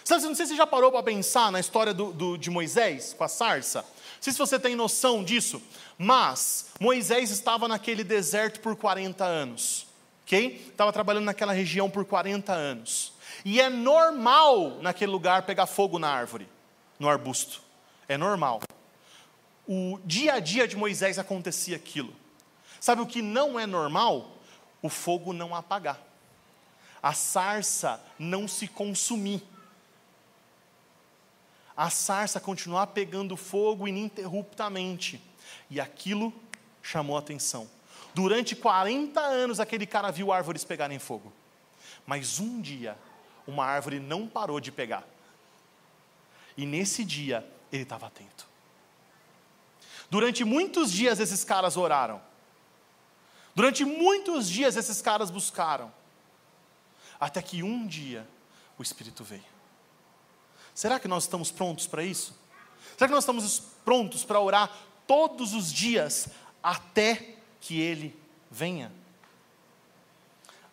A: Sabe, não sei se você já parou para pensar na história do, do, de Moisés com a sarça. Não sei se você tem noção disso, mas Moisés estava naquele deserto por 40 anos, ok? Estava trabalhando naquela região por 40 anos. E é normal naquele lugar pegar fogo na árvore, no arbusto. É normal o dia a dia de Moisés acontecia aquilo. Sabe o que não é normal? O fogo não apagar, a sarça não se consumir, a sarça continuar pegando fogo ininterruptamente, e aquilo chamou atenção. Durante 40 anos aquele cara viu árvores pegarem fogo, mas um dia uma árvore não parou de pegar, e nesse dia ele estava atento. Durante muitos dias esses caras oraram. Durante muitos dias esses caras buscaram. Até que um dia o Espírito veio. Será que nós estamos prontos para isso? Será que nós estamos prontos para orar todos os dias até que Ele venha.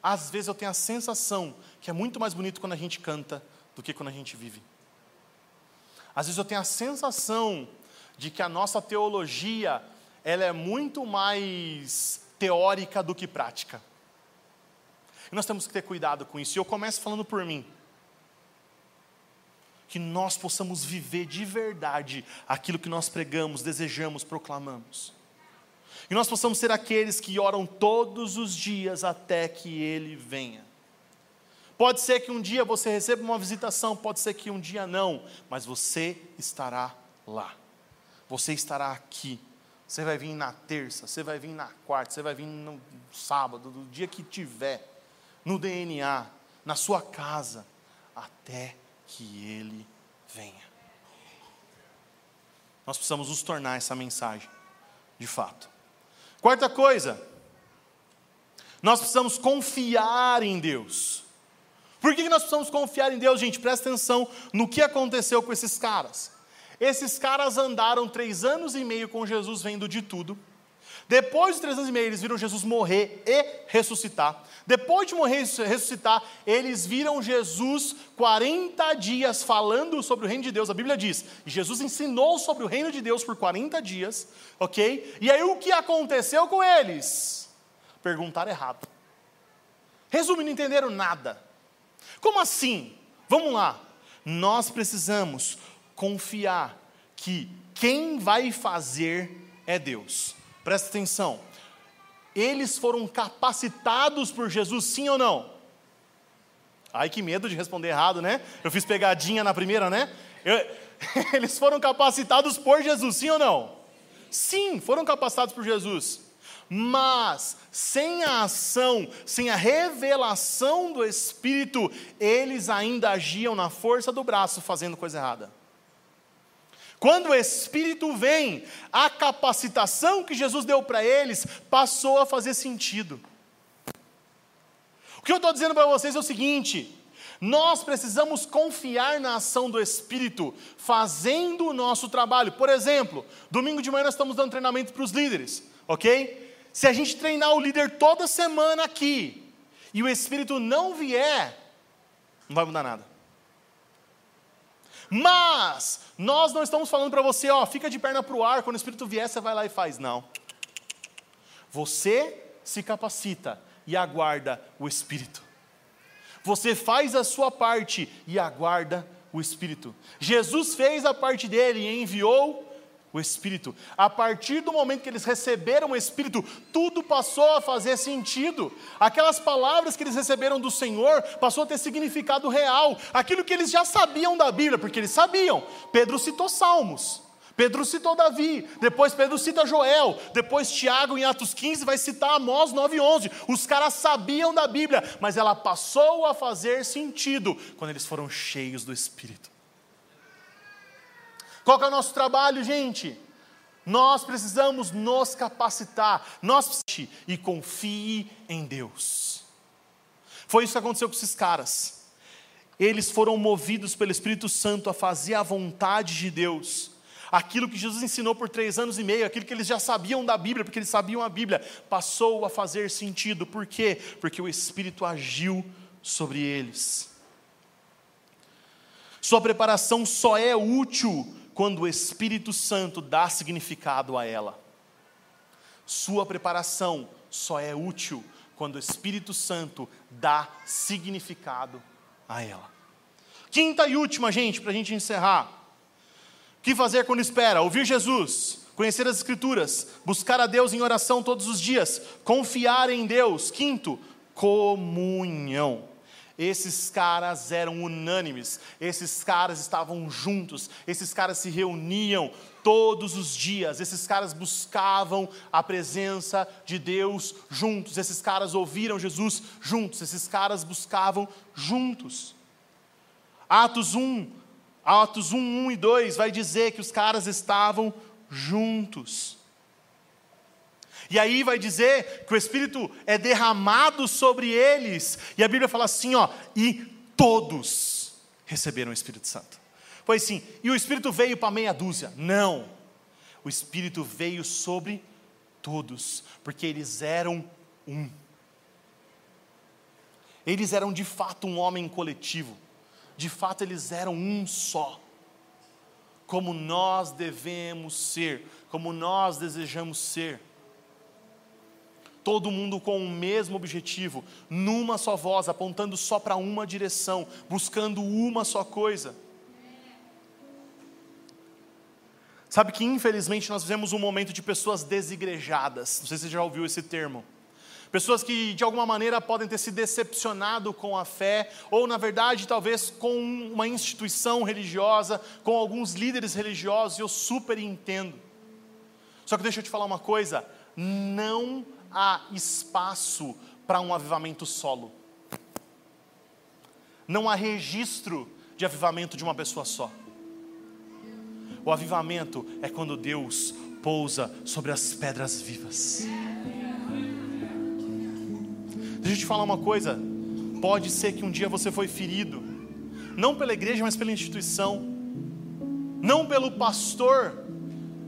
A: Às vezes eu tenho a sensação que é muito mais bonito quando a gente canta do que quando a gente vive. Às vezes eu tenho a sensação de que a nossa teologia ela é muito mais teórica do que prática. E nós temos que ter cuidado com isso. E eu começo falando por mim. Que nós possamos viver de verdade aquilo que nós pregamos, desejamos, proclamamos. E nós possamos ser aqueles que oram todos os dias até que Ele venha. Pode ser que um dia você receba uma visitação, pode ser que um dia não, mas você estará lá. Você estará aqui. Você vai vir na terça, você vai vir na quarta, você vai vir no sábado, do dia que tiver, no DNA, na sua casa, até que Ele venha. Nós precisamos nos tornar essa mensagem, de fato. Quarta coisa, nós precisamos confiar em Deus. Por que nós precisamos confiar em Deus, gente? Presta atenção no que aconteceu com esses caras. Esses caras andaram três anos e meio com Jesus vendo de tudo. Depois de três anos e meio, eles viram Jesus morrer e ressuscitar. Depois de morrer e ressuscitar, eles viram Jesus 40 dias falando sobre o reino de Deus. A Bíblia diz: Jesus ensinou sobre o reino de Deus por 40 dias, ok? E aí o que aconteceu com eles? Perguntaram errado. Resumindo, não entenderam nada. Como assim? Vamos lá. Nós precisamos confiar que quem vai fazer é Deus. Presta atenção. Eles foram capacitados por Jesus, sim ou não? Ai, que medo de responder errado, né? Eu fiz pegadinha na primeira, né? Eu... Eles foram capacitados por Jesus, sim ou não? Sim, foram capacitados por Jesus. Mas, sem a ação, sem a revelação do Espírito, eles ainda agiam na força do braço, fazendo coisa errada. Quando o Espírito vem, a capacitação que Jesus deu para eles passou a fazer sentido. O que eu estou dizendo para vocês é o seguinte: nós precisamos confiar na ação do Espírito, fazendo o nosso trabalho. Por exemplo, domingo de manhã nós estamos dando treinamento para os líderes, ok? Se a gente treinar o líder toda semana aqui e o Espírito não vier, não vai mudar nada. Mas nós não estamos falando para você, ó, fica de perna para o ar, quando o Espírito vier, você vai lá e faz. Não. Você se capacita e aguarda o Espírito. Você faz a sua parte e aguarda o Espírito. Jesus fez a parte dele e enviou o Espírito. A partir do momento que eles receberam o Espírito, tudo passou a fazer sentido. Aquelas palavras que eles receberam do Senhor passou a ter significado real. Aquilo que eles já sabiam da Bíblia, porque eles sabiam. Pedro citou Salmos. Pedro citou Davi, depois Pedro cita Joel, depois Tiago em Atos 15 vai citar Amós 9:11. Os caras sabiam da Bíblia, mas ela passou a fazer sentido quando eles foram cheios do Espírito. Qual é o nosso trabalho, gente? Nós precisamos nos capacitar, nós e confie em Deus. Foi isso que aconteceu com esses caras. Eles foram movidos pelo Espírito Santo a fazer a vontade de Deus. Aquilo que Jesus ensinou por três anos e meio, aquilo que eles já sabiam da Bíblia, porque eles sabiam a Bíblia, passou a fazer sentido. Por quê? Porque o Espírito agiu sobre eles. Sua preparação só é útil quando o Espírito Santo dá significado a ela. Sua preparação só é útil quando o Espírito Santo dá significado a ela. Quinta e última, gente, para a gente encerrar. O que fazer quando espera? Ouvir Jesus, conhecer as Escrituras, buscar a Deus em oração todos os dias, confiar em Deus. Quinto, comunhão. Esses caras eram unânimes, esses caras estavam juntos, esses caras se reuniam todos os dias, esses caras buscavam a presença de Deus juntos, esses caras ouviram Jesus juntos, esses caras buscavam juntos. Atos 1, Atos 1, 1 e 2 vai dizer que os caras estavam juntos. E aí vai dizer que o Espírito é derramado sobre eles. E a Bíblia fala assim, ó, e todos receberam o Espírito Santo. Foi assim, e o Espírito veio para meia dúzia? Não. O Espírito veio sobre todos, porque eles eram um. Eles eram de fato um homem coletivo, de fato eles eram um só. Como nós devemos ser, como nós desejamos ser. Todo mundo com o mesmo objetivo, numa só voz, apontando só para uma direção, buscando uma só coisa. Sabe que infelizmente nós vivemos um momento de pessoas desigrejadas. Não sei se você já ouviu esse termo. Pessoas que de alguma maneira podem ter se decepcionado com a fé, ou na verdade, talvez com uma instituição religiosa, com alguns líderes religiosos, e eu super entendo. Só que deixa eu te falar uma coisa: não há espaço para um avivamento solo. Não há registro de avivamento de uma pessoa só. O avivamento é quando Deus pousa sobre as pedras vivas. Deixa eu te falar uma coisa. Pode ser que um dia você foi ferido, não pela igreja, mas pela instituição, não pelo pastor,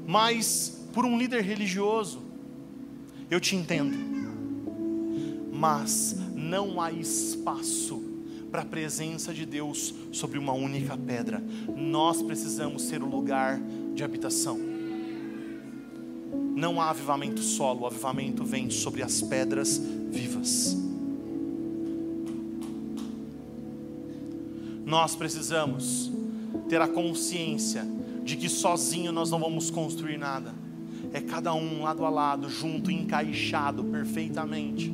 A: mas por um líder religioso. Eu te entendo, mas não há espaço para a presença de Deus sobre uma única pedra. Nós precisamos ser o lugar de habitação. Não há avivamento solo, o avivamento vem sobre as pedras vivas. Nós precisamos ter a consciência de que sozinho nós não vamos construir nada. É cada um lado a lado, junto, encaixado perfeitamente.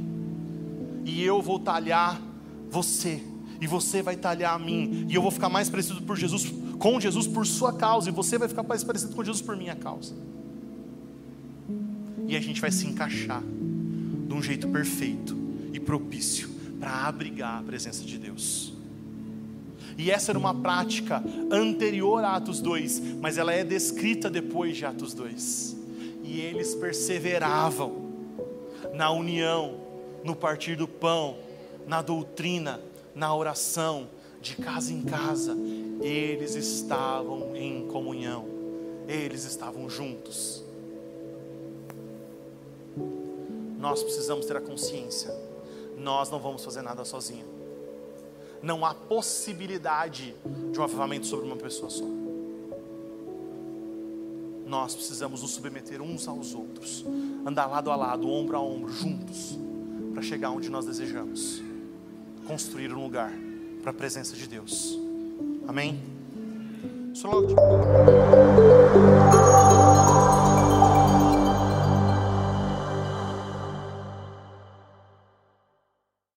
A: E eu vou talhar você, e você vai talhar a mim, e eu vou ficar mais parecido por Jesus, com Jesus por sua causa, e você vai ficar mais parecido com Jesus por minha causa. E a gente vai se encaixar de um jeito perfeito e propício para abrigar a presença de Deus. E essa era uma prática anterior a Atos 2, mas ela é descrita depois de Atos 2. E eles perseveravam na união, no partir do pão, na doutrina, na oração, de casa em casa. Eles estavam em comunhão, eles estavam juntos. Nós precisamos ter a consciência, nós não vamos fazer nada sozinhos não há possibilidade de um avivamento sobre uma pessoa só. Nós precisamos nos submeter uns aos outros, andar lado a lado, ombro a ombro, juntos, para chegar onde nós desejamos construir um lugar para a presença de Deus. Amém?